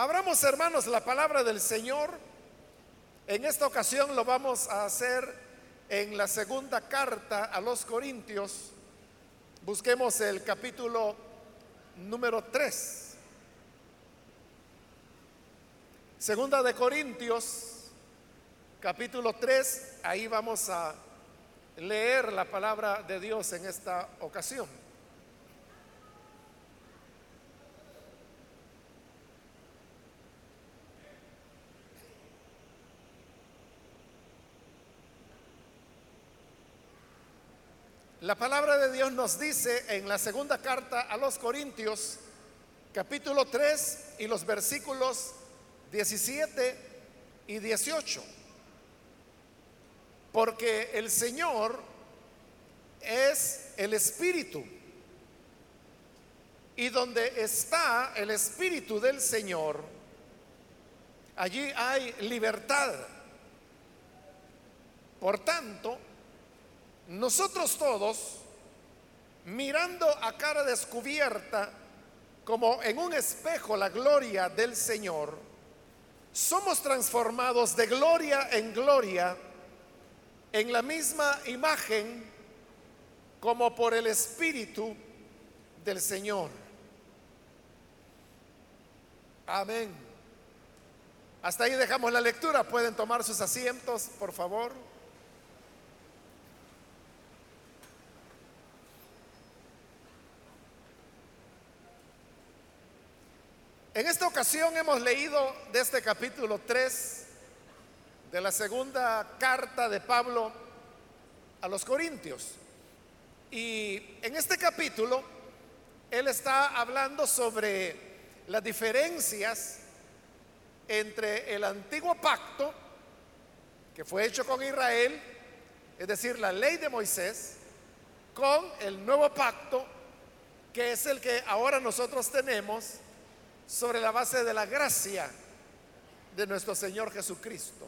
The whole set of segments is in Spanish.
Abramos, hermanos, la palabra del Señor. En esta ocasión lo vamos a hacer en la segunda carta a los Corintios. Busquemos el capítulo número 3. Segunda de Corintios, capítulo 3. Ahí vamos a leer la palabra de Dios en esta ocasión. La palabra de Dios nos dice en la segunda carta a los Corintios, capítulo 3 y los versículos 17 y 18. Porque el Señor es el Espíritu. Y donde está el Espíritu del Señor, allí hay libertad. Por tanto, nosotros todos, mirando a cara descubierta, como en un espejo la gloria del Señor, somos transformados de gloria en gloria en la misma imagen como por el Espíritu del Señor. Amén. Hasta ahí dejamos la lectura. Pueden tomar sus asientos, por favor. En esta ocasión hemos leído de este capítulo 3 de la segunda carta de Pablo a los Corintios. Y en este capítulo él está hablando sobre las diferencias entre el antiguo pacto que fue hecho con Israel, es decir, la ley de Moisés, con el nuevo pacto que es el que ahora nosotros tenemos sobre la base de la gracia de nuestro Señor Jesucristo.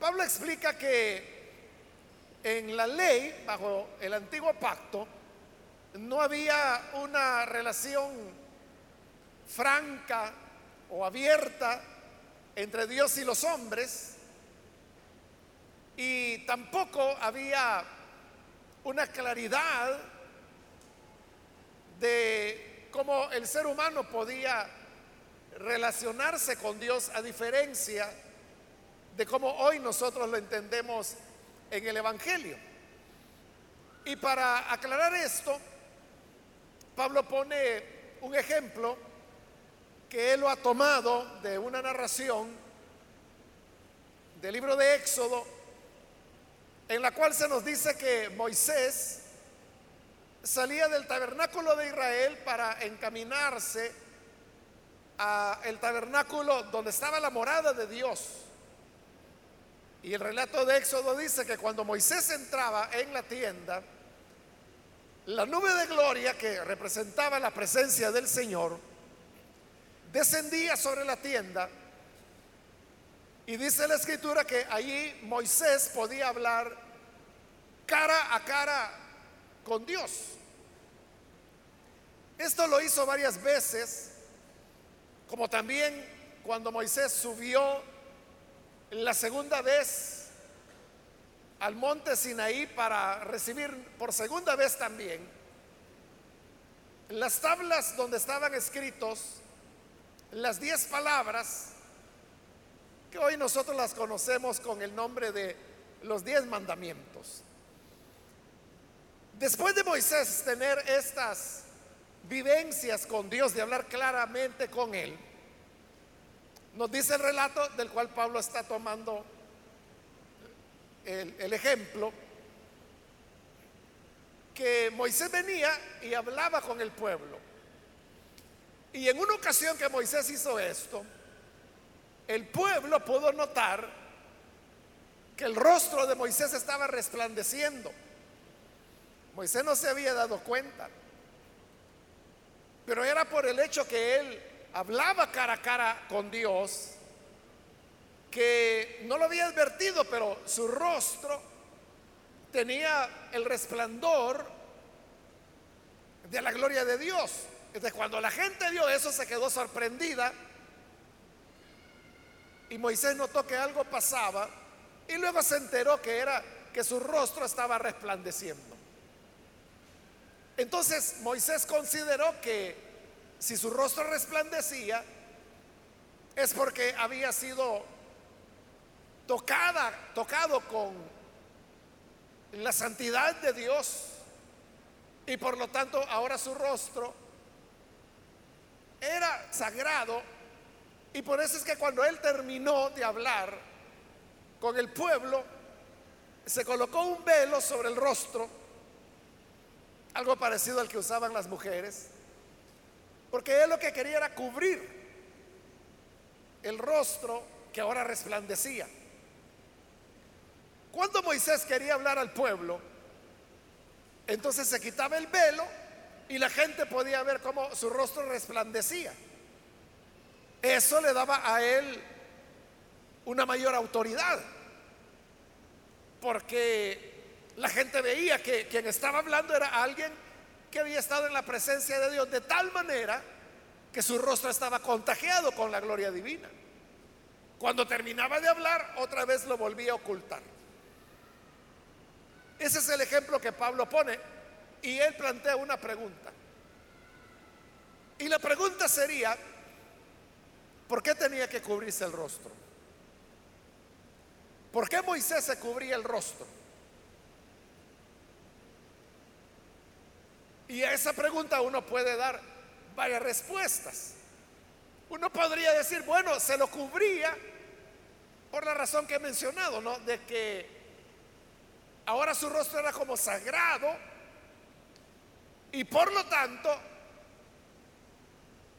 Pablo explica que en la ley, bajo el antiguo pacto, no había una relación franca o abierta entre Dios y los hombres y tampoco había una claridad de cómo el ser humano podía relacionarse con Dios a diferencia de cómo hoy nosotros lo entendemos en el Evangelio. Y para aclarar esto, Pablo pone un ejemplo que él lo ha tomado de una narración del libro de Éxodo, en la cual se nos dice que Moisés salía del tabernáculo de Israel para encaminarse a el tabernáculo donde estaba la morada de Dios. Y el relato de Éxodo dice que cuando Moisés entraba en la tienda, la nube de gloria que representaba la presencia del Señor descendía sobre la tienda y dice la escritura que allí Moisés podía hablar cara a cara con Dios. Esto lo hizo varias veces, como también cuando Moisés subió la segunda vez al monte Sinaí para recibir por segunda vez también las tablas donde estaban escritos las diez palabras que hoy nosotros las conocemos con el nombre de los diez mandamientos. Después de Moisés tener estas vivencias con Dios, de hablar claramente con Él, nos dice el relato del cual Pablo está tomando el, ejemplo, que Moisés venía y hablaba con el pueblo. Y en una ocasión que Moisés hizo esto, el pueblo pudo notar que el rostro de Moisés estaba resplandeciendo. Moisés no se había dado cuenta. Pero era por el hecho que él hablaba cara a cara con Dios, que no lo había advertido, pero su rostro tenía el resplandor de la gloria de Dios. Entonces cuando la gente vio eso se quedó sorprendida y Moisés notó que algo pasaba y luego se enteró que era que su rostro estaba resplandeciendo. Entonces Moisés consideró que si su rostro resplandecía es porque había sido tocada, tocado con la santidad de Dios. Y por lo tanto ahora su rostro era sagrado. Y por eso es que cuando él terminó de hablar con el pueblo, se colocó un velo sobre el rostro, algo parecido al que usaban las mujeres, porque él lo que quería era cubrir el rostro que ahora resplandecía. Cuando Moisés quería hablar al pueblo, entonces se quitaba el velo y la gente podía ver cómo su rostro resplandecía. Eso le daba a él una mayor autoridad, porque la gente veía que quien estaba hablando era alguien que había estado en la presencia de Dios de tal manera que su rostro estaba contagiado con la gloria divina. Cuando terminaba de hablar, otra vez lo volvía a ocultar. Ese es el ejemplo que Pablo pone y él plantea una pregunta. Y la pregunta sería, ¿por qué tenía que cubrirse el rostro? ¿Por qué Moisés se cubría el rostro? Y a esa pregunta uno puede dar varias respuestas. Uno podría decir, bueno, se lo cubría por la razón que he mencionado, ¿no? De que Ahora su rostro era como sagrado y por lo tanto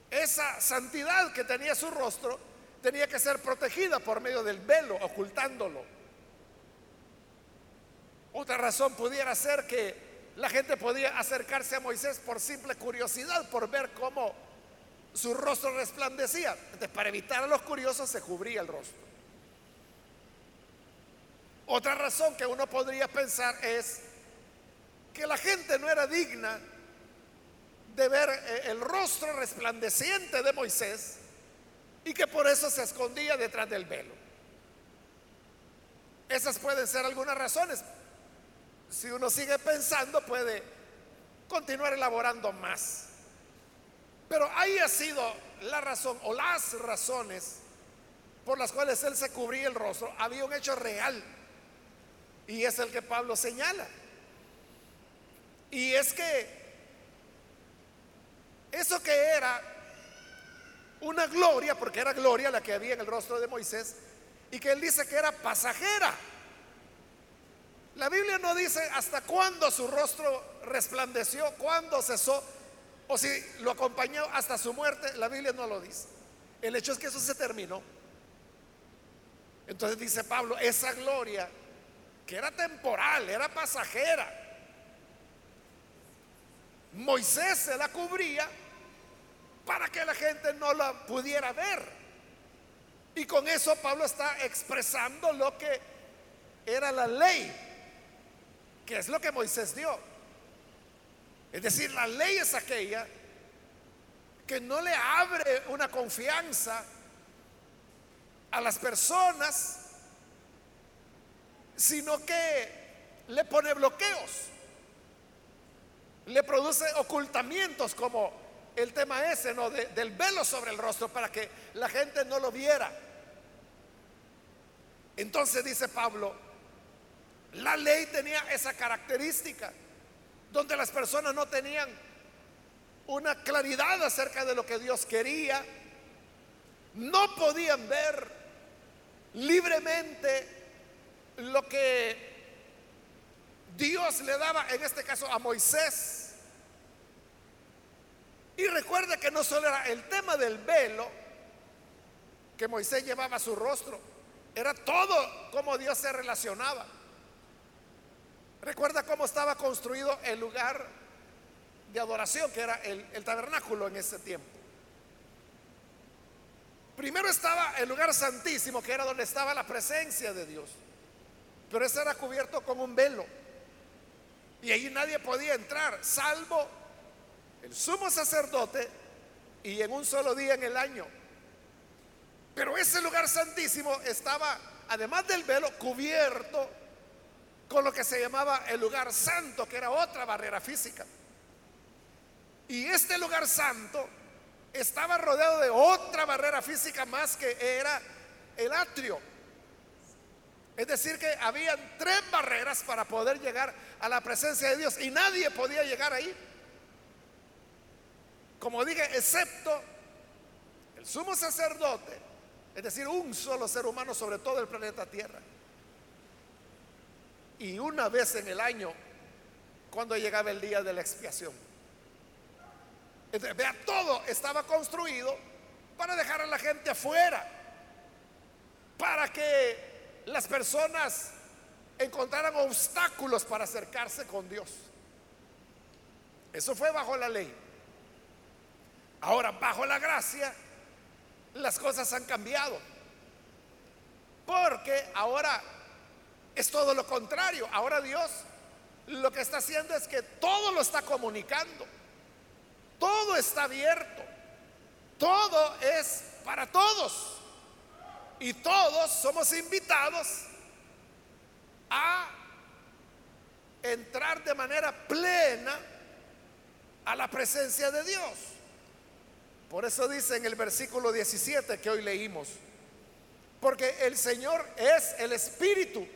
esa santidad que tenía su rostro tenía que ser protegida por medio del velo, ocultándolo. Otra razón pudiera ser que la gente podía acercarse a Moisés por simple curiosidad, por ver cómo su rostro resplandecía. Entonces, para evitar a los curiosos se cubría el rostro. Otra razón que uno podría pensar es que la gente no era digna de ver eh, el rostro resplandeciente de Moisés y que por eso se escondía detrás del velo. Esas pueden ser algunas razones. Si uno sigue pensando puede continuar elaborando más. Pero ahí ha sido la razón o las razones por las cuales él se cubría el rostro. Había un hecho real y es el que Pablo señala. Y es que eso que era una gloria, porque era gloria la que había en el rostro de Moisés, y que él dice que era pasajera. La Biblia no dice hasta cuándo su rostro resplandeció, cuándo cesó, o si lo acompañó hasta su muerte, la Biblia no lo dice. El hecho es que eso se terminó. Entonces dice Pablo, esa gloria que era temporal, era pasajera. Moisés se la cubría para que la gente no la pudiera ver. Y con eso Pablo está expresando lo que era la ley, que es lo que Moisés dio. Es decir, la ley es aquella que no le abre una confianza a las personas sino que le pone bloqueos, le produce ocultamientos como el tema ese, ¿no? del velo sobre el rostro para que la gente no lo viera. Entonces dice Pablo, la ley tenía esa característica, donde las personas no tenían una claridad acerca de lo que Dios quería, no podían ver libremente lo que Dios le daba, en este caso a Moisés. Y recuerda que no solo era el tema del velo que Moisés llevaba a su rostro, era todo como Dios se relacionaba. Recuerda cómo estaba construido el lugar de adoración, que era el, tabernáculo en ese tiempo. Primero estaba el lugar santísimo, que era donde estaba la presencia de Dios. Pero ese era cubierto con un velo. Y ahí nadie podía entrar, salvo el sumo sacerdote y en un solo día en el año. Pero ese lugar santísimo estaba, además del velo, cubierto con lo que se llamaba el lugar santo, que era otra barrera física. Y este lugar santo estaba rodeado de otra barrera física más que era el atrio. Es decir, que habían tres barreras para poder llegar a la presencia de Dios y nadie podía llegar ahí. Como dije, excepto el sumo sacerdote, es decir, un solo ser humano sobre todo el planeta Tierra. Y una vez en el año, cuando llegaba el día de la expiación. Entonces, vea, todo estaba construido para dejar a la gente afuera, para que las personas encontraran obstáculos para acercarse con Dios. Eso fue bajo la ley. Ahora, bajo la gracia, las cosas han cambiado. Porque ahora es todo lo contrario. Ahora Dios lo que está haciendo es que todo lo está comunicando. Todo está abierto. Todo es para todos. Y todos somos invitados a entrar de manera plena a la presencia de Dios. Por eso dice en el versículo 17 que hoy leímos, porque el Señor es el Espíritu.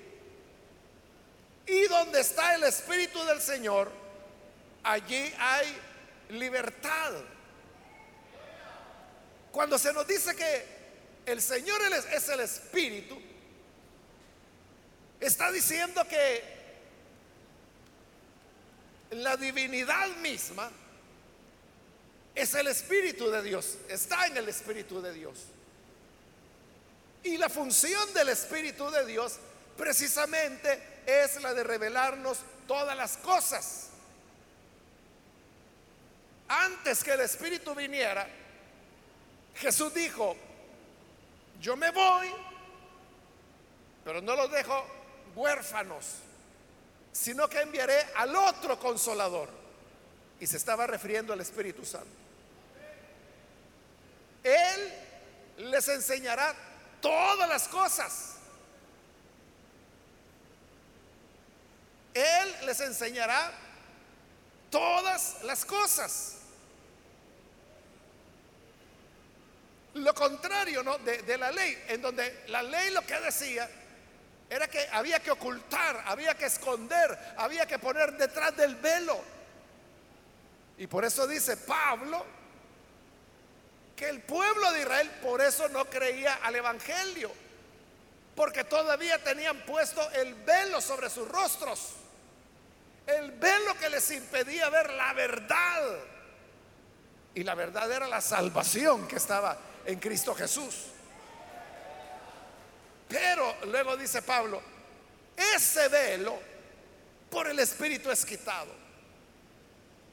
Y donde está el Espíritu del Señor, allí hay libertad. Cuando se nos dice que el Señor es el Espíritu, está diciendo que la divinidad misma es el Espíritu de Dios, está en el Espíritu de Dios. Y la función del Espíritu de Dios precisamente es la de revelarnos todas las cosas. Antes que el Espíritu viniera, Jesús dijo, yo me voy, pero no los dejo huérfanos, sino que enviaré al otro consolador. Y se estaba refiriendo al Espíritu Santo. Él les enseñará todas las cosas. Él les enseñará todas las cosas. Lo contrario ¿no? de, de la ley, en donde la ley lo que decía era que había que ocultar, había que esconder, había que poner detrás del velo. Y por eso dice Pablo, que el pueblo de Israel por eso no creía al Evangelio, porque todavía tenían puesto el velo sobre sus rostros, el velo que les impedía ver la verdad. Y la verdad era la salvación que estaba en Cristo Jesús. Pero luego dice Pablo, ese velo por el Espíritu es quitado.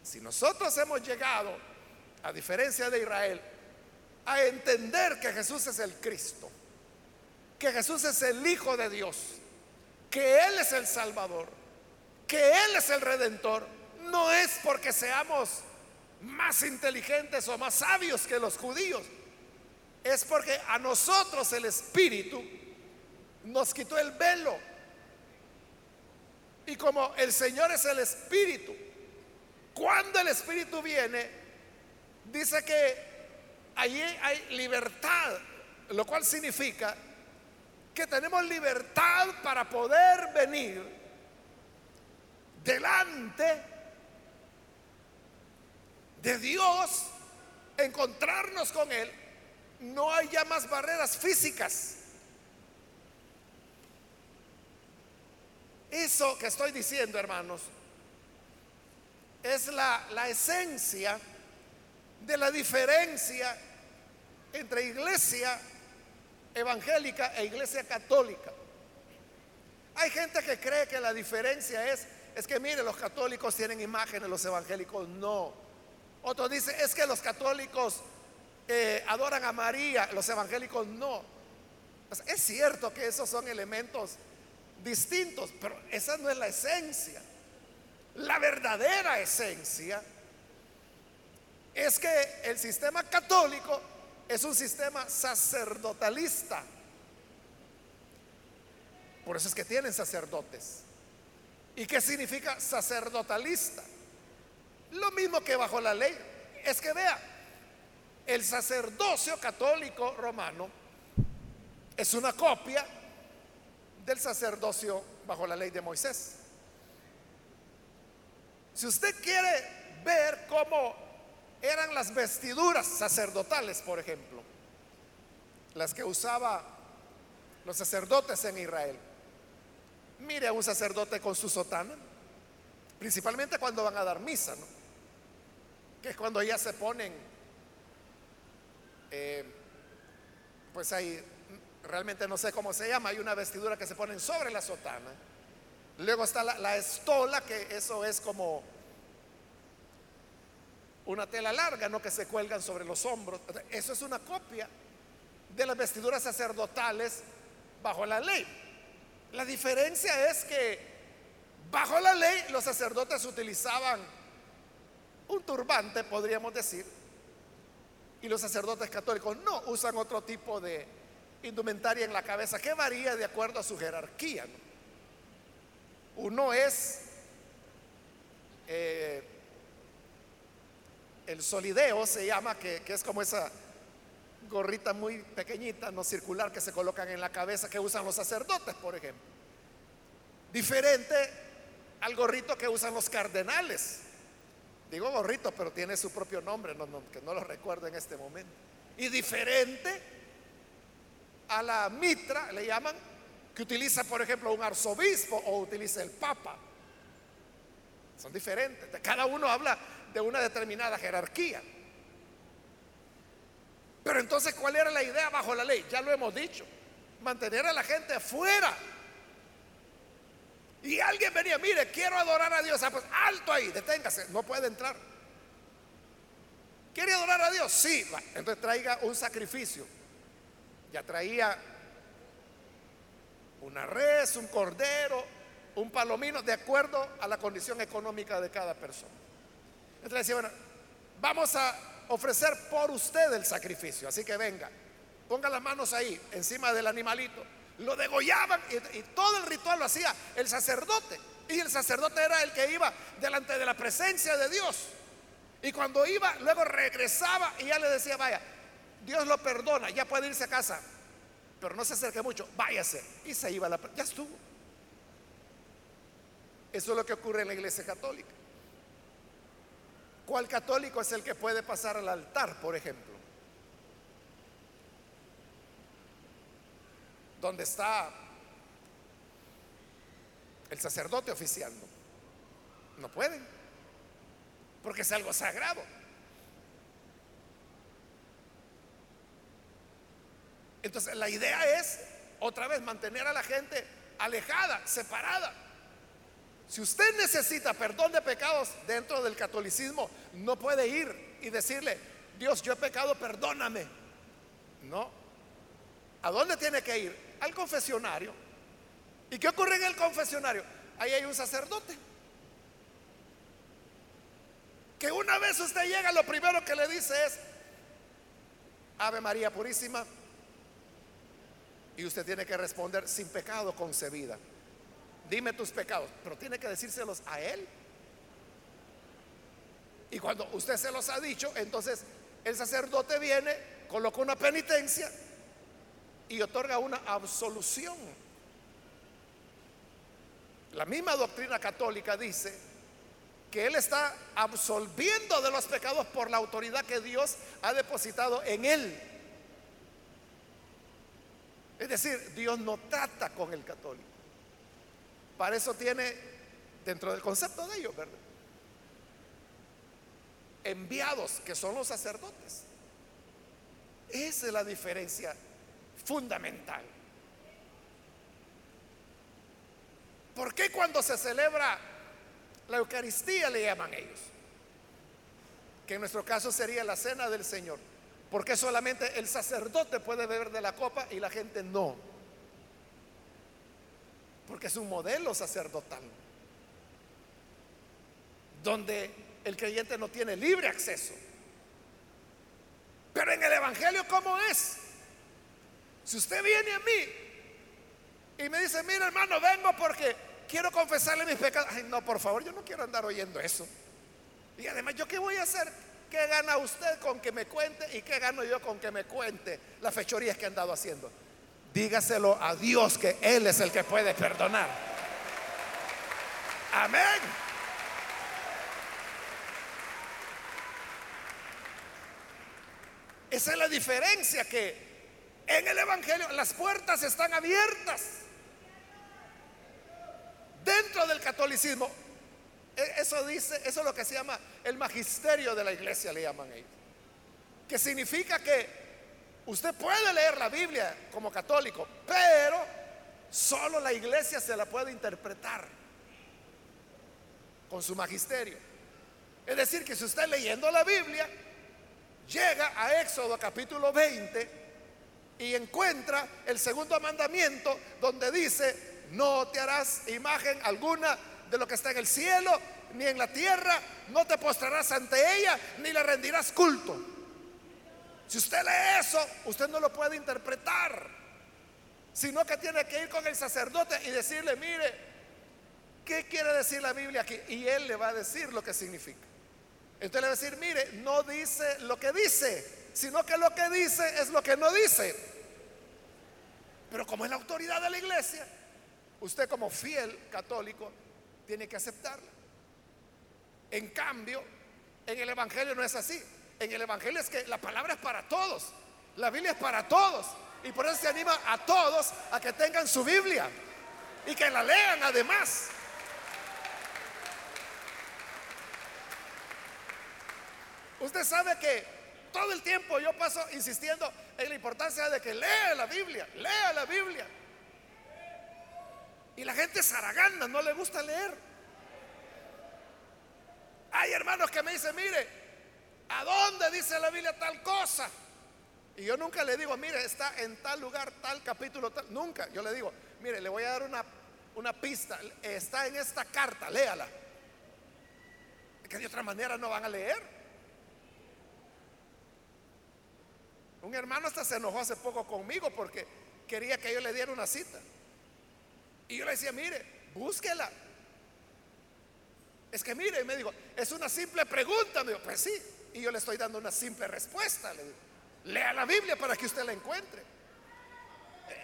Si nosotros hemos llegado, a diferencia de Israel, a entender que Jesús es el Cristo, que Jesús es el Hijo de Dios, que Él es el Salvador, que Él es el Redentor, no es porque seamos más inteligentes o más sabios que los judíos, es porque a nosotros el Espíritu nos quitó el velo. Y como el Señor es el Espíritu, cuando el Espíritu viene, dice que allí hay libertad, lo cual significa que tenemos libertad para poder venir delante de Dios, encontrarnos con Él. No hay ya más barreras físicas. Eso que estoy diciendo, hermanos, es la, la esencia de la diferencia entre iglesia evangélica e iglesia católica. Hay gente que cree que la diferencia es, es que mire, los católicos tienen imágenes, los evangélicos no. Otro dice, es que los católicos eh, adoran a María, los evangélicos no. Pues es cierto que esos son elementos distintos, pero esa no es la esencia. La verdadera esencia es que el sistema católico es un sistema sacerdotalista. Por eso es que tienen sacerdotes. ¿Y qué significa sacerdotalista? Lo mismo que bajo la ley. Es que vea, el sacerdocio católico romano es una copia del sacerdocio bajo la ley de Moisés. Si usted quiere ver cómo eran las vestiduras sacerdotales, por ejemplo, las que usaba los sacerdotes en Israel, mire a un sacerdote con su sotana, principalmente cuando van a dar misa, ¿no? que es cuando ya se ponen, eh, pues ahí, realmente no sé cómo se llama, hay una vestidura que se ponen sobre la sotana. Luego está la, la estola, que eso es como una tela larga, ¿no? Que se cuelgan sobre los hombros. Eso es una copia de las vestiduras sacerdotales bajo la ley. La diferencia es que bajo la ley los sacerdotes utilizaban un turbante, podríamos decir, y los sacerdotes católicos no usan otro tipo de indumentaria en la cabeza que varía de acuerdo a su jerarquía. Uno es eh, el solideo, se llama, que, que es como esa gorrita muy pequeñita, no circular, que se colocan en la cabeza, que usan los sacerdotes, por ejemplo. Diferente al gorrito que usan los cardenales. Digo gorrito, pero tiene su propio nombre, no, que no lo recuerdo en este momento. Y diferente a la mitra, le llaman, que utiliza, por ejemplo, un arzobispo o utiliza el papa. Son diferentes. Cada uno habla de una determinada jerarquía. Pero entonces, ¿cuál era la idea bajo la ley? Ya lo hemos dicho. Mantener a la gente fuera. Y alguien venía, mire, quiero adorar a Dios. Ah, pues alto ahí, deténgase, no puede entrar. ¿Quiere adorar a Dios? Sí. Entonces traiga un sacrificio. Ya traía una res, un cordero, un palomino, de acuerdo a la condición económica de cada persona. Entonces decía, bueno, vamos a ofrecer por usted el sacrificio. Así que venga, ponga las manos ahí, encima del animalito. Lo degollaban y, todo el ritual lo hacía el sacerdote. Y el sacerdote era el que iba delante de la presencia de Dios. Y cuando iba, luego regresaba y ya le decía, vaya, Dios lo perdona, ya puede irse a casa. Pero no se acerque mucho, váyase. Y se iba la... Ya estuvo. Eso es lo que ocurre en la iglesia católica. ¿Cuál católico es el que puede pasar al altar, por ejemplo? Donde está el sacerdote oficiando. No pueden, porque es algo sagrado. Entonces la idea es, otra vez, mantener a la gente alejada, separada. Si usted necesita perdón de pecados dentro del catolicismo, no puede ir y decirle, Dios, yo he pecado, perdóname. No. ¿A dónde tiene que ir? Al confesionario. ¿Y qué ocurre en el confesionario? Ahí hay un sacerdote. Que una vez usted llega, lo primero que le dice es, Ave María Purísima. Y usted tiene que responder sin pecado concebida dime tus pecados, pero tiene que decírselos a Él. Y cuando usted se los ha dicho, entonces el sacerdote viene, coloca una penitencia y otorga una absolución. La misma doctrina católica dice que Él está absolviendo de los pecados por la autoridad que Dios ha depositado en Él. Es decir, Dios no trata con el católico. Para eso tiene, dentro del concepto de ellos, ¿verdad? Enviados, que son los sacerdotes. Esa es la diferencia fundamental. ¿Por qué cuando se celebra la Eucaristía le llaman ellos? Que en nuestro caso sería la cena del Señor. Porque solamente el sacerdote puede beber de la copa y la gente no porque es un modelo sacerdotal, donde el creyente no tiene libre acceso. Pero en el Evangelio, ¿cómo es? Si usted viene a mí y me dice, mira hermano, vengo porque quiero confesarle mis pecados. No, por favor, yo no quiero andar oyendo eso. Y además, ¿yo qué voy a hacer? ¿Qué gana usted con que me cuente y qué gano yo con que me cuente las fechorías que han dado haciendo? Dígaselo a Dios que Él es el que puede perdonar. Amén. Esa es la diferencia que en el Evangelio las puertas están abiertas. Dentro del catolicismo, e, eso dice, eso es lo que se llama el magisterio de la iglesia, le llaman ellos. Que significa que usted puede leer la Biblia como católico, pero solo la iglesia se la puede interpretar con su magisterio. Es decir, que si usted leyendo la Biblia, llega a Éxodo capítulo 20 y encuentra el segundo mandamiento donde dice, no te harás imagen alguna de lo que está en el cielo, ni en la tierra, no te postrarás ante ella, ni le rendirás culto. Si usted lee eso, usted no lo puede interpretar, sino que tiene que ir con el sacerdote y decirle, mire, ¿qué quiere decir la Biblia aquí? Y él le va a decir lo que significa. Entonces le va a decir, mire, no dice lo que dice, sino que lo que dice es lo que no dice. Pero como es la autoridad de la iglesia, usted como fiel católico tiene que aceptarla. En cambio, en el Evangelio no es así. En el Evangelio es que la palabra es para todos. La Biblia es para todos. Y por eso se anima a todos a que tengan su Biblia y que la lean además. Usted sabe que todo el tiempo yo paso insistiendo en la importancia de que lea la Biblia, lea la Biblia. Y la gente zaraganda, no le gusta leer. Hay hermanos que me dicen, mire, ¿a dónde dice la Biblia tal cosa? Y yo nunca le digo, mire, está en tal lugar, tal capítulo, tal. Nunca. Yo le digo, mire, le voy a dar una, una pista. Está en esta carta, léala. Que de otra manera no van a leer. Un hermano hasta se enojó hace poco conmigo porque quería que yo le diera una cita. Y yo le decía, mire, búsquela. Es que mire, me dijo, es una simple pregunta. Me dijo, pues sí. Y yo le estoy dando una simple respuesta. Le digo, lea la Biblia para que usted la encuentre.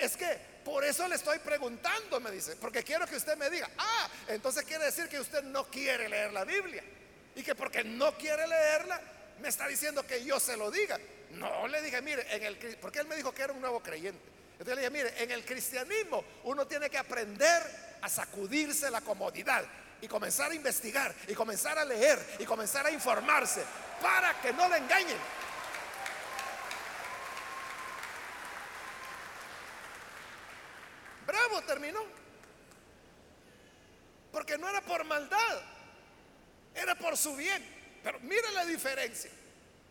Es que por eso le estoy preguntando, me dice, porque quiero que usted me diga, ah, entonces quiere decir que usted no quiere leer la Biblia. Y que porque no quiere leerla, me está diciendo que yo se lo diga. No, le dije, mire, en el, porque él me dijo que era un nuevo creyente. Entonces le dije, mire, en el cristianismo uno tiene que aprender a sacudirse la comodidad y comenzar a investigar y comenzar a leer y comenzar a informarse para que no le engañen. Bravo, terminó. Porque no era por maldad, era por su bien. Pero mire la diferencia.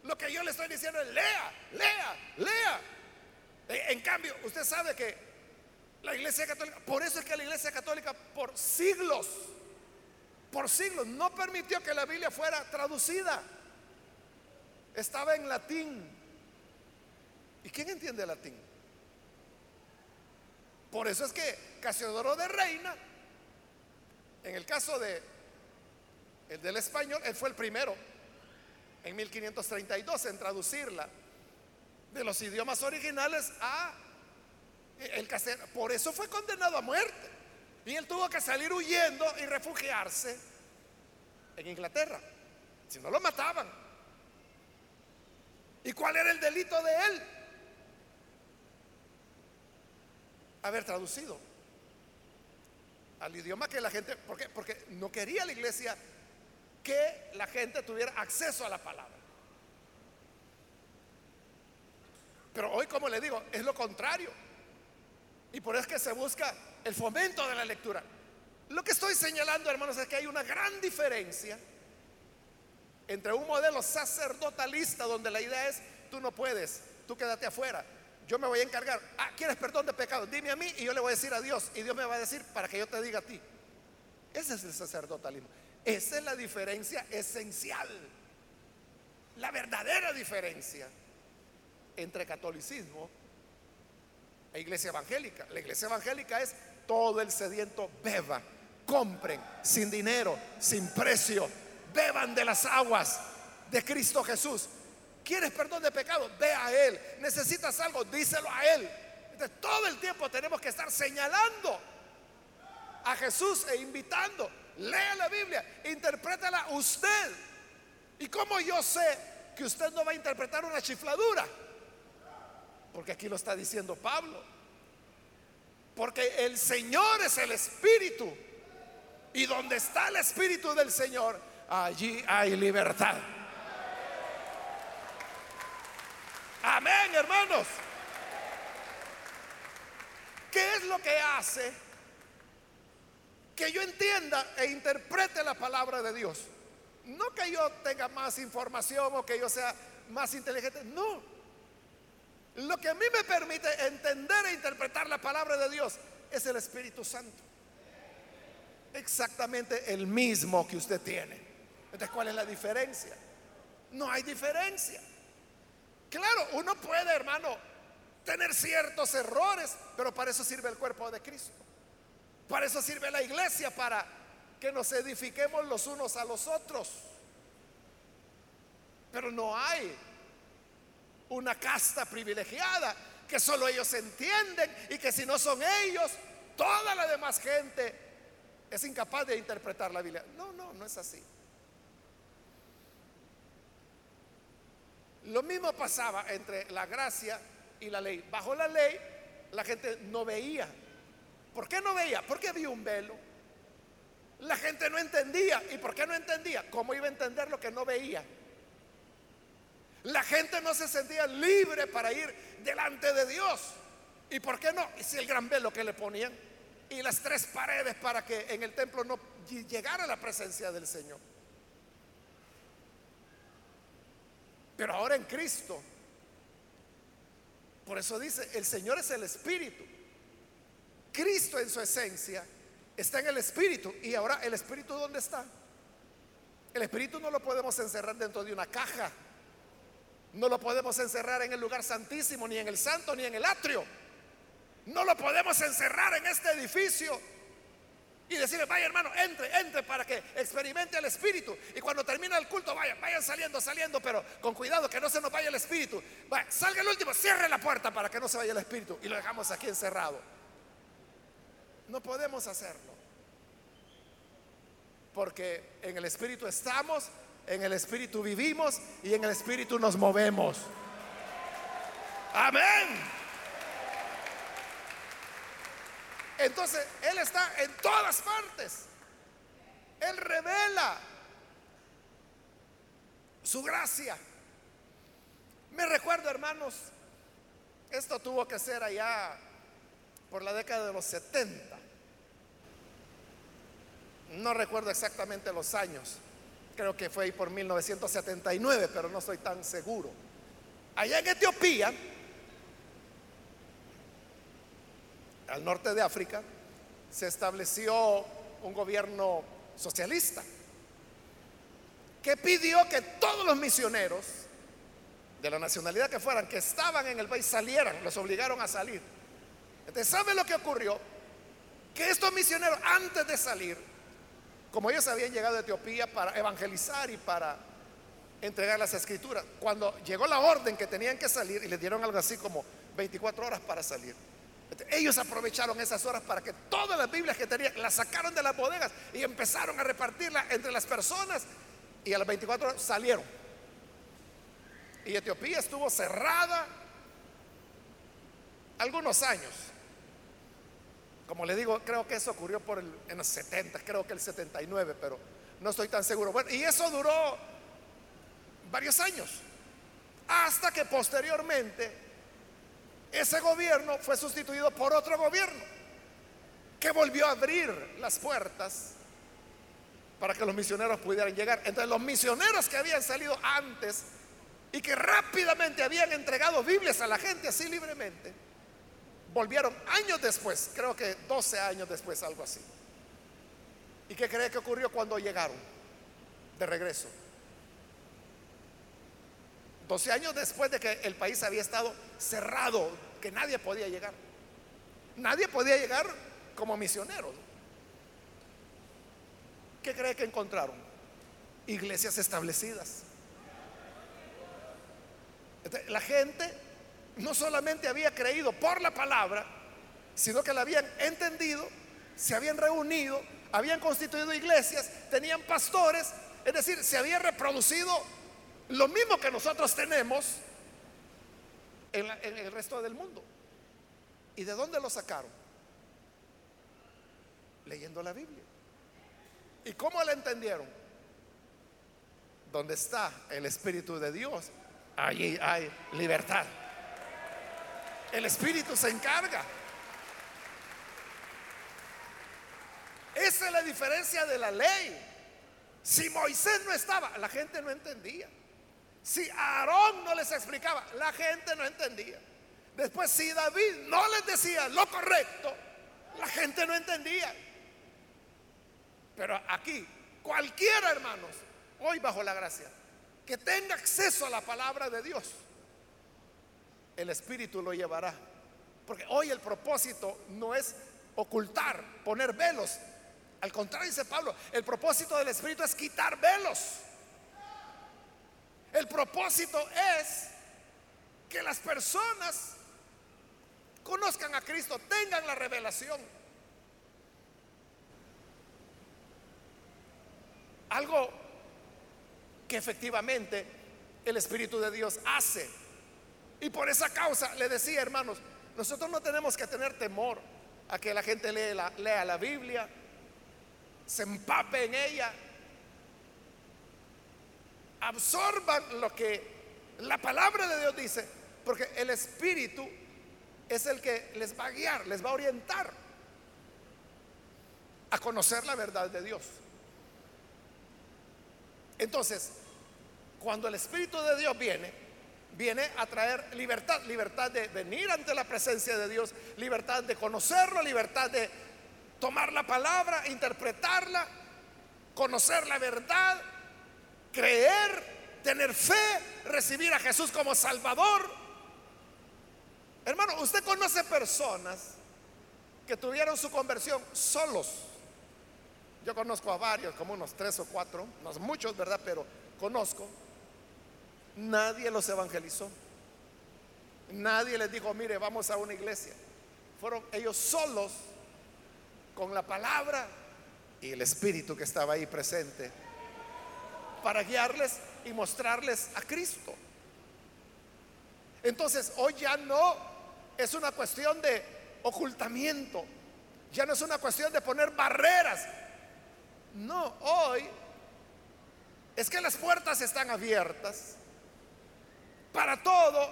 Lo que yo le estoy diciendo es lea, lea, lea. E, en cambio, usted sabe que la iglesia católica, por eso es que la iglesia católica por siglos, por siglos, no permitió que la Biblia fuera traducida. Estaba en latín. ¿Y quién entiende latín? Por eso es que Casiodoro de Reina, en el caso de el del español, él fue el primero en 1532 en traducirla de los idiomas originales a el casero. Por eso fue condenado a muerte. Y él tuvo que salir huyendo y refugiarse en Inglaterra. Si no lo mataban. ¿Y cuál era el delito de él? Haber traducido al idioma que la gente, ¿por qué? Porque no quería la iglesia que la gente tuviera acceso a la palabra. Pero hoy, como le digo, es lo contrario. Y por eso es que se busca el fomento de la lectura. Lo que estoy señalando, hermanos, es que hay una gran diferencia entre un modelo sacerdotalista donde la idea es, tú no puedes, tú quédate afuera, yo me voy a encargar, ah, ¿quieres perdón de pecado? Dime a mí y yo le voy a decir a Dios y Dios me va a decir para que yo te diga a ti. Ese es el sacerdotalismo. Esa es la diferencia esencial. La verdadera diferencia entre catolicismo e iglesia evangélica. La iglesia evangélica es todo el sediento beba, compren sin dinero, sin precio, beban de las aguas de Cristo Jesús. ¿Quieres perdón de pecado? Ve a Él. ¿Necesitas algo? Díselo a Él. Entonces, todo el tiempo tenemos que estar señalando a Jesús e invitando. Lea la Biblia, interprétala usted. ¿Y cómo yo sé que usted no va a interpretar una chifladura? Porque aquí lo está diciendo Pablo. Porque el Señor es el Espíritu. Y donde está el Espíritu del Señor, allí hay libertad. Amén, hermanos. ¿Qué es lo que hace que yo entienda e interprete la palabra de Dios? No que yo tenga más información o que yo sea más inteligente, no. Lo que a mí me permite entender e interpretar la palabra de Dios es el Espíritu Santo. Exactamente el mismo que usted tiene. Entonces, ¿cuál es la diferencia? No hay diferencia. Claro, uno puede, hermano, tener ciertos errores, pero para eso sirve el cuerpo de Cristo. Para eso sirve la iglesia, para que nos edifiquemos los unos a los otros. Pero no hay una casta privilegiada que solo ellos entienden y que si no son ellos, toda la demás gente es incapaz de interpretar la Biblia. No, no, no es así. Lo mismo pasaba entre la gracia y la ley. Bajo la ley, la gente no veía. ¿Por qué no veía? Porque había un velo. La gente no entendía. ¿Y por qué no entendía? ¿Cómo iba a entender lo que no veía? La gente no se sentía libre para ir delante de Dios. ¿Y por qué no? Y si el gran velo que le ponían y las tres paredes para que en el templo no llegara la presencia del Señor. Pero ahora en Cristo, por eso dice, el Señor es el Espíritu. Cristo en su esencia está en el Espíritu. Y ahora el Espíritu ¿dónde está? El Espíritu no lo podemos encerrar dentro de una caja. No lo podemos encerrar en el lugar santísimo, ni en el santo, ni en el atrio. No lo podemos encerrar en este edificio y decirle, vaya hermano, entre, entre para que experimente el Espíritu. Y cuando termina el culto, vayan, vayan saliendo, saliendo, pero con cuidado que no se nos vaya el Espíritu. salga el último, cierre la puerta para que no se vaya el Espíritu. Y lo dejamos aquí encerrado. No podemos hacerlo. Porque en el Espíritu estamos, en el Espíritu vivimos y en el Espíritu nos movemos. Amén. Entonces, Él está en todas partes. Él revela su gracia. Me recuerdo, hermanos, esto tuvo que ser allá por la década de los 70. No recuerdo exactamente los años. Creo que fue ahí por 1979, pero no estoy tan seguro. Allá en Etiopía, al norte de África, se estableció un gobierno socialista que pidió que todos los misioneros de la nacionalidad que fueran, que estaban en el país, salieran, los obligaron a salir. Entonces, ¿sabe lo que ocurrió? Que estos misioneros, antes de salir, como ellos habían llegado a Etiopía para evangelizar y para entregar las escrituras, cuando llegó la orden que tenían que salir y les dieron algo así como 24 horas para salir, ellos aprovecharon esas horas para que todas las Biblias que tenían las sacaron de las bodegas y empezaron a repartirlas entre las personas y a las 24 horas salieron. Y Etiopía estuvo cerrada algunos años. Como le digo, creo que eso ocurrió por en los 70, creo que el 79, pero no estoy tan seguro. Y eso duró varios años. Hasta que posteriormente ese gobierno fue sustituido por otro gobierno que volvió a abrir las puertas para que los misioneros pudieran llegar. Entonces los misioneros que habían salido antes y que rápidamente habían entregado Biblias a la gente así libremente, volvieron años después, creo que 12 años después, algo así. ¿Y qué cree que ocurrió cuando llegaron de regreso? 12 años después de que el país había estado cerrado, que nadie podía llegar. Nadie podía llegar como misionero. ¿Qué cree que encontraron? Iglesias establecidas. La gente no solamente había creído por la palabra, sino que la habían entendido, se habían reunido, habían constituido iglesias, tenían pastores, es decir, se había reproducido lo mismo que nosotros tenemos en, el resto del mundo. ¿Y de dónde lo sacaron? Leyendo la Biblia. ¿Y cómo la entendieron? Donde está el Espíritu de Dios, allí hay libertad. El Espíritu se encarga. Esa es la diferencia de la ley. Si Moisés no estaba, la gente no entendía. Si Aarón no les explicaba, la gente no entendía. Después, si David no les decía lo correcto, la gente no entendía. Pero aquí, cualquiera, hermanos, hoy bajo la gracia, que tenga acceso a la palabra de Dios, el Espíritu lo llevará. Porque hoy el propósito no es ocultar, poner velos. Al contrario, dice Pablo, el propósito del Espíritu es quitar velos. El propósito es que las personas conozcan a Cristo, tengan la revelación. Algo que efectivamente el Espíritu de Dios hace. Y por esa causa le decía, hermanos, nosotros no tenemos que tener temor a que la gente lea la, Biblia, se empape en ella, absorban lo que la palabra de Dios dice, porque el Espíritu es el que les va a guiar, les va a orientar a conocer la verdad de Dios. Entonces, cuando el Espíritu de Dios viene, viene a traer libertad, libertad de venir ante la presencia de Dios, libertad de conocerlo, libertad de tomar la palabra, interpretarla, conocer la verdad, creer, tener fe, recibir a Jesús como Salvador. Hermano, usted conoce personas que tuvieron su conversión solos. Yo conozco a varios, como unos tres o cuatro, no muchos, ¿verdad? Pero conozco. Nadie los evangelizó. Nadie les dijo, mire, vamos a una iglesia. Fueron ellos solos con la palabra y el Espíritu que estaba ahí presente para guiarles y mostrarles a Cristo. Entonces, hoy ya no es una cuestión de ocultamiento, ya no es una cuestión de poner barreras. No, hoy es que las puertas están abiertas para todo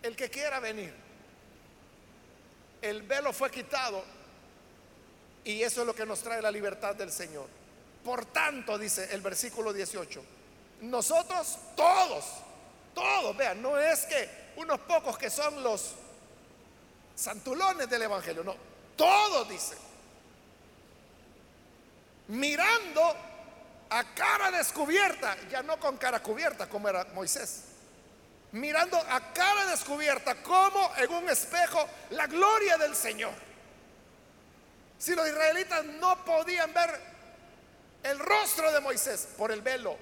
el que quiera venir. El velo fue quitado y eso es lo que nos trae la libertad del Señor. Por tanto, dice el versículo 18, nosotros todos, todos, vean, no es que unos pocos que son los santulones del Evangelio, no, todos dice, mirando a cara descubierta, ya no con cara cubierta como era Moisés, mirando a cara descubierta como en un espejo la gloria del Señor. Si los israelitas no podían ver el rostro de Moisés por el velo.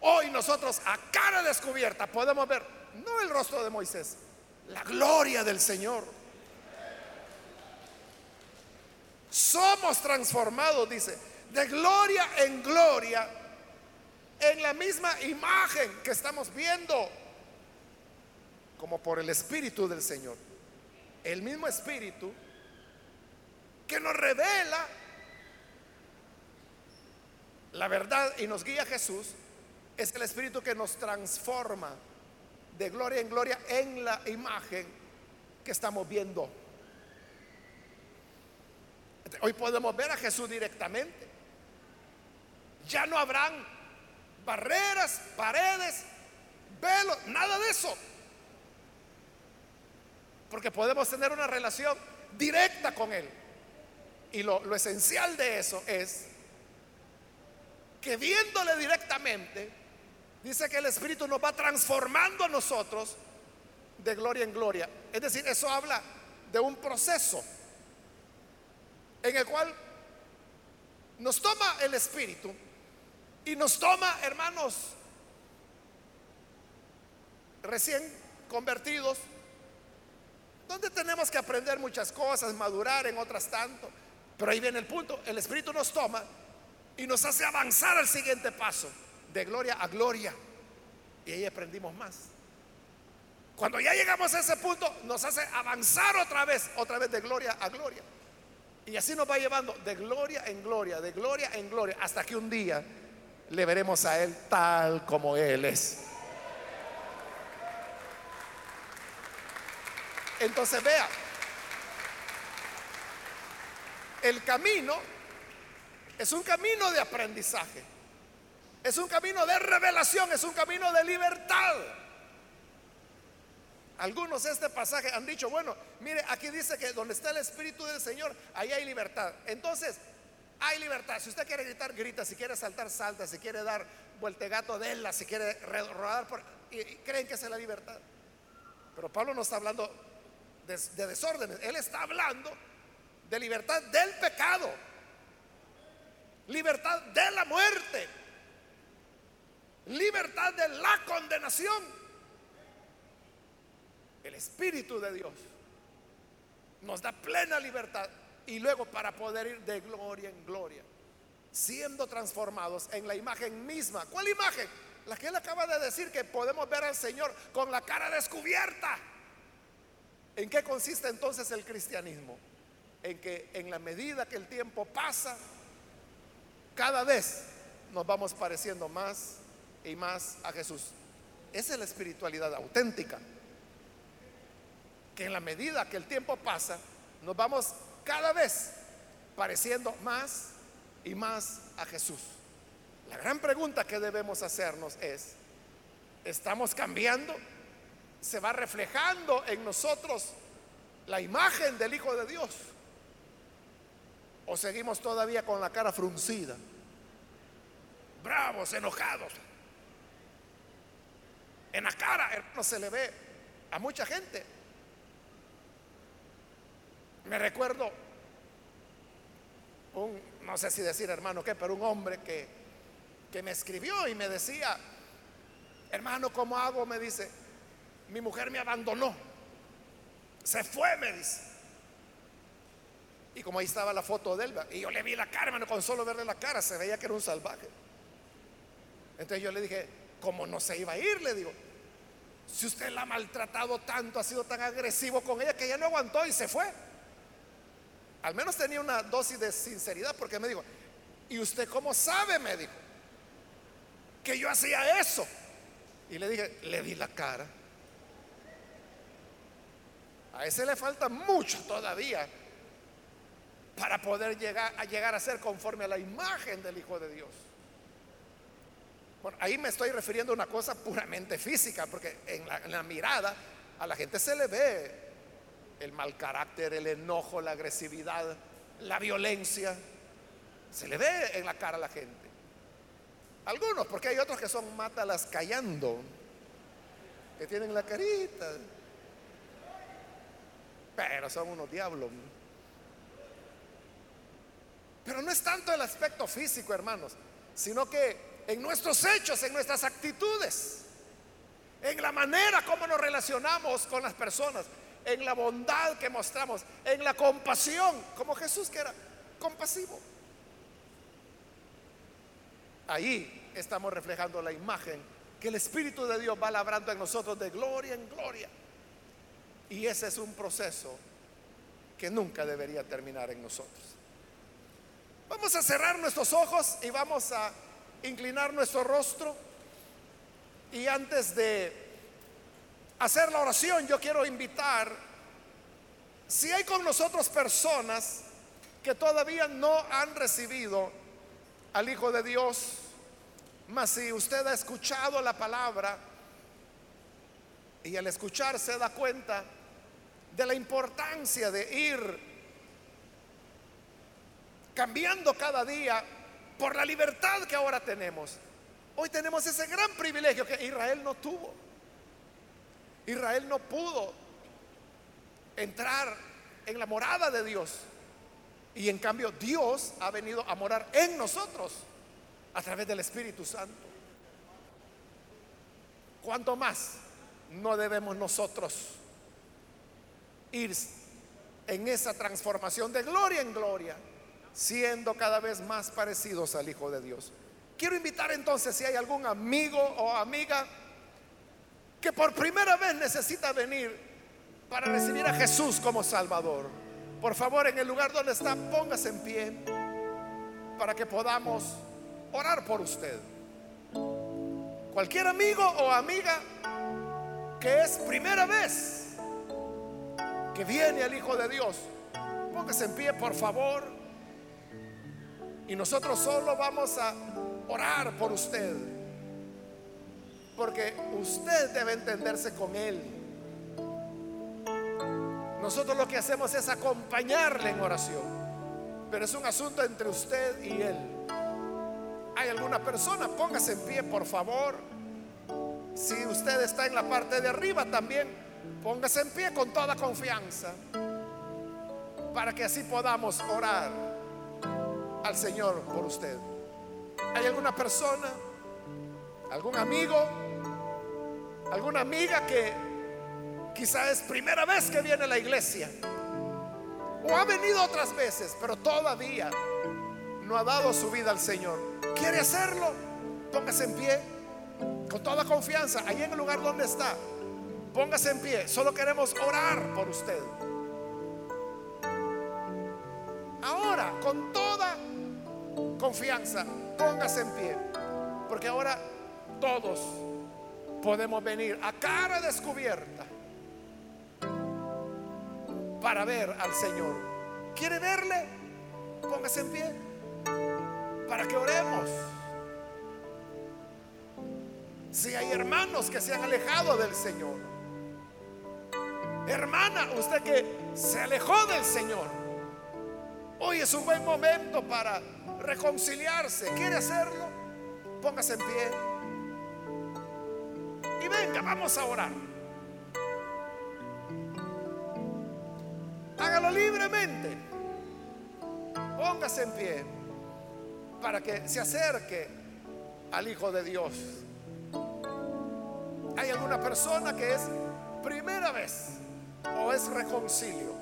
Hoy nosotros a cara descubierta podemos ver no el rostro de Moisés, la gloria del Señor. Somos transformados, dice, de gloria en gloria en la misma imagen que estamos viendo, como por el Espíritu del Señor. El mismo Espíritu que nos revela la verdad y nos guía Jesús es el Espíritu que nos transforma de gloria en gloria en la imagen que estamos viendo. Hoy podemos ver a Jesús directamente. Ya no habrán barreras, paredes, velos, nada de eso. Porque podemos tener una relación directa con Él. Y lo, esencial de eso es que viéndole directamente dice que el Espíritu nos va transformando a nosotros de gloria en gloria. Es decir, eso habla de un proceso en el cual nos toma el Espíritu y nos toma, hermanos, recién convertidos, donde tenemos que aprender muchas cosas, madurar en otras tanto. Pero ahí viene el punto, el Espíritu nos toma y nos hace avanzar al siguiente paso, de gloria a gloria. Y ahí aprendimos más. Cuando ya llegamos a ese punto, nos hace avanzar otra vez, otra vez de gloria a gloria. Y así nos va llevando de gloria en gloria, de gloria en gloria, hasta que un día le veremos a Él tal como Él es. Entonces vea, el camino es un camino de aprendizaje, es un camino de revelación, es un camino de libertad. Algunos este pasaje han dicho, bueno, mire, aquí dice que donde está el Espíritu del Señor, ahí hay libertad. Entonces, hay libertad. Si usted quiere gritar, grita. Si quiere saltar, salta. Si quiere dar vueltegato, la Si quiere rodar por... Y, creen que esa es la libertad. Pero Pablo no está hablando de, de desórdenes. Él está hablando de libertad del pecado. Libertad de la muerte. Libertad de la condenación. El Espíritu de Dios nos da plena libertad y luego para poder ir de gloria en gloria, siendo transformados en la imagen misma. ¿Cuál imagen? La que él acaba de decir que podemos ver al Señor con la cara descubierta. ¿En qué consiste entonces el cristianismo? En que en la medida que el tiempo pasa, cada vez nos vamos pareciendo más y más a Jesús. Esa es la espiritualidad auténtica. Que en la medida que el tiempo pasa, nos vamos cada vez pareciendo más y más a Jesús. La gran pregunta que debemos hacernos es, ¿estamos cambiando? ¿Se va reflejando en nosotros la imagen del Hijo de Dios? ¿O seguimos todavía con la cara fruncida? Bravos, enojados. En la cara, no se le ve a mucha gente me recuerdo un, no sé si decir hermano qué, pero un hombre que, que me escribió y me decía, hermano, ¿cómo hago? Me dice, mi mujer me abandonó, se fue, me dice. Y como ahí estaba la foto de él, y yo le vi la cara, hermano, con solo verle la cara, se veía que era un salvaje. Entonces yo le dije, ¿cómo no se iba a ir? Le digo, si usted la ha maltratado tanto, ha sido tan agresivo con ella que ella no aguantó y se fue. Al menos tenía una dosis de sinceridad porque me dijo, ¿y usted cómo sabe? Me dijo, que yo hacía eso. Y le dije, le vi la cara. A ese le falta mucho todavía para poder llegar a llegar a ser conforme a la imagen del Hijo de Dios. Bueno, ahí me estoy refiriendo a una cosa puramente física, porque en la, en la mirada a la gente se le ve el mal carácter, el enojo, la agresividad, la violencia. Se le ve en la cara a la gente. Algunos, porque hay otros que son mátalas callando, que tienen la carita. Pero son unos diablos. Pero no es tanto el aspecto físico, hermanos, sino que en nuestros hechos, en nuestras actitudes, en la manera como nos relacionamos con las personas, en la bondad que mostramos, en la compasión, como Jesús que era compasivo. Ahí estamos reflejando la imagen que el Espíritu de Dios va labrando en nosotros de gloria en gloria. Y ese es un proceso que nunca debería terminar en nosotros. Vamos a cerrar nuestros ojos y vamos a inclinar nuestro rostro. Y antes de hacer la oración, yo quiero invitar, si hay con nosotros personas que todavía no han recibido al Hijo de Dios, mas si usted ha escuchado la palabra y al escuchar se da cuenta de la importancia de ir cambiando cada día por la libertad que ahora tenemos, Hoy tenemos ese gran privilegio que Israel no tuvo. Israel no pudo entrar en la morada de Dios. Y en cambio Dios ha venido a morar en nosotros a través del Espíritu Santo. ¿Cuánto más no debemos nosotros ir en esa transformación de gloria en gloria, siendo cada vez más parecidos al Hijo de Dios? Quiero invitar entonces si hay algún amigo o amiga que por primera vez necesita venir para recibir a Jesús como Salvador. Por favor, en el lugar donde está, póngase en pie para que podamos orar por usted. Cualquier amigo o amiga que es primera vez que viene al Hijo de Dios, póngase en pie, por favor. Y nosotros solo vamos a orar por usted. Porque usted debe entenderse con Él. Nosotros lo que hacemos es acompañarle en oración. Pero es un asunto entre usted y Él. ¿Hay alguna persona? Póngase en pie, por favor. Si usted está en la parte de arriba también, póngase en pie con toda confianza. Para que así podamos orar al Señor por usted. ¿Hay alguna persona? ¿Algún amigo? ¿Alguna amiga que quizá es primera vez que viene a la iglesia? O ha venido otras veces, pero todavía no ha dado su vida al Señor. ¿Quiere hacerlo? Póngase en pie con toda confianza, ahí en el lugar donde está. Póngase en pie. Solo queremos orar por usted. Ahora, con toda confianza, póngase en pie. Porque ahora todos podemos venir a cara descubierta para ver al Señor. ¿Quiere verle? Póngase en pie para que oremos. Si hay hermanos que se han alejado del Señor, hermana, usted que se alejó del Señor, hoy es un buen momento para reconciliarse. ¿Quiere hacerlo? Póngase en pie. Y venga, vamos a orar. Hágalo libremente. Póngase en pie para que se acerque al Hijo de Dios. ¿Hay alguna persona que es primera vez o es reconcilio?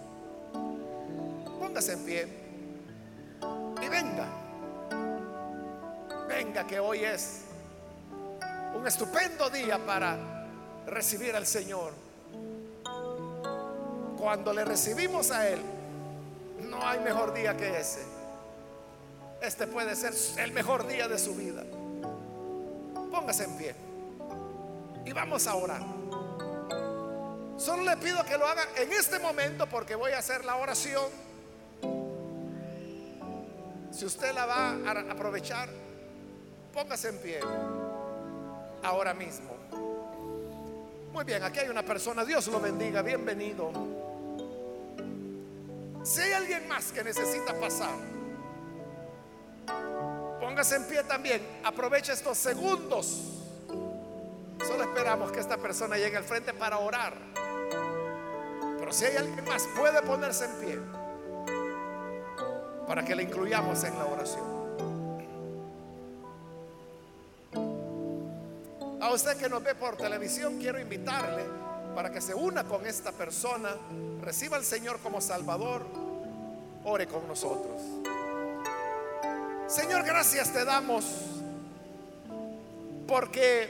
Póngase en pie y venga. Venga que hoy es un estupendo día para recibir al Señor. Cuando le recibimos a Él, no hay mejor día que ese. Este puede ser el mejor día de su vida. Póngase en pie y vamos a orar. Solo le pido que lo haga en este momento porque voy a hacer la oración. Si usted la va a aprovechar, póngase en pie ahora mismo. Muy bien, aquí hay una persona, Dios lo bendiga, bienvenido. Si hay alguien más que necesita pasar, póngase en pie también, aproveche estos segundos. Solo esperamos que esta persona llegue al frente para orar. Pero si hay alguien más, puede ponerse en pie para que le incluyamos en la oración. A usted que nos ve por televisión, quiero invitarle para que se una con esta persona, reciba al Señor como Salvador, ore con nosotros. Señor, gracias te damos porque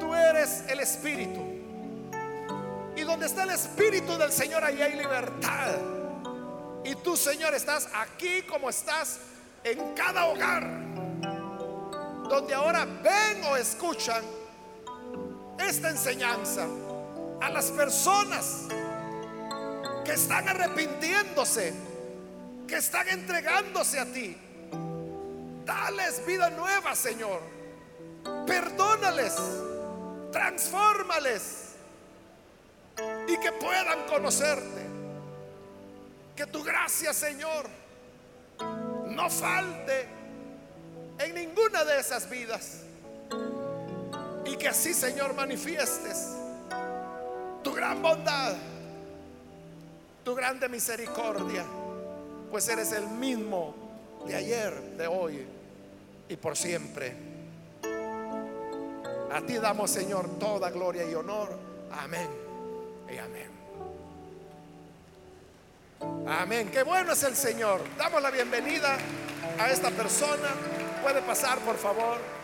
tú eres el Espíritu. Y donde está el Espíritu del Señor, ahí hay libertad. Y tú, Señor, estás aquí como estás en cada hogar donde ahora ven o escuchan esta enseñanza a las personas que están arrepintiéndose, que están entregándose a ti. Dales vida nueva, Señor. Perdónales, transfórmales y que puedan conocerte. Que tu gracia, Señor, no falte en ninguna de esas vidas. Y que así, Señor, manifiestes tu gran bondad, tu grande misericordia, pues eres el mismo de ayer, de hoy y por siempre. A ti damos, Señor, toda gloria y honor. Amén y amén. Amén. Qué bueno es el Señor. Damos la bienvenida a esta persona. Puede pasar, por favor.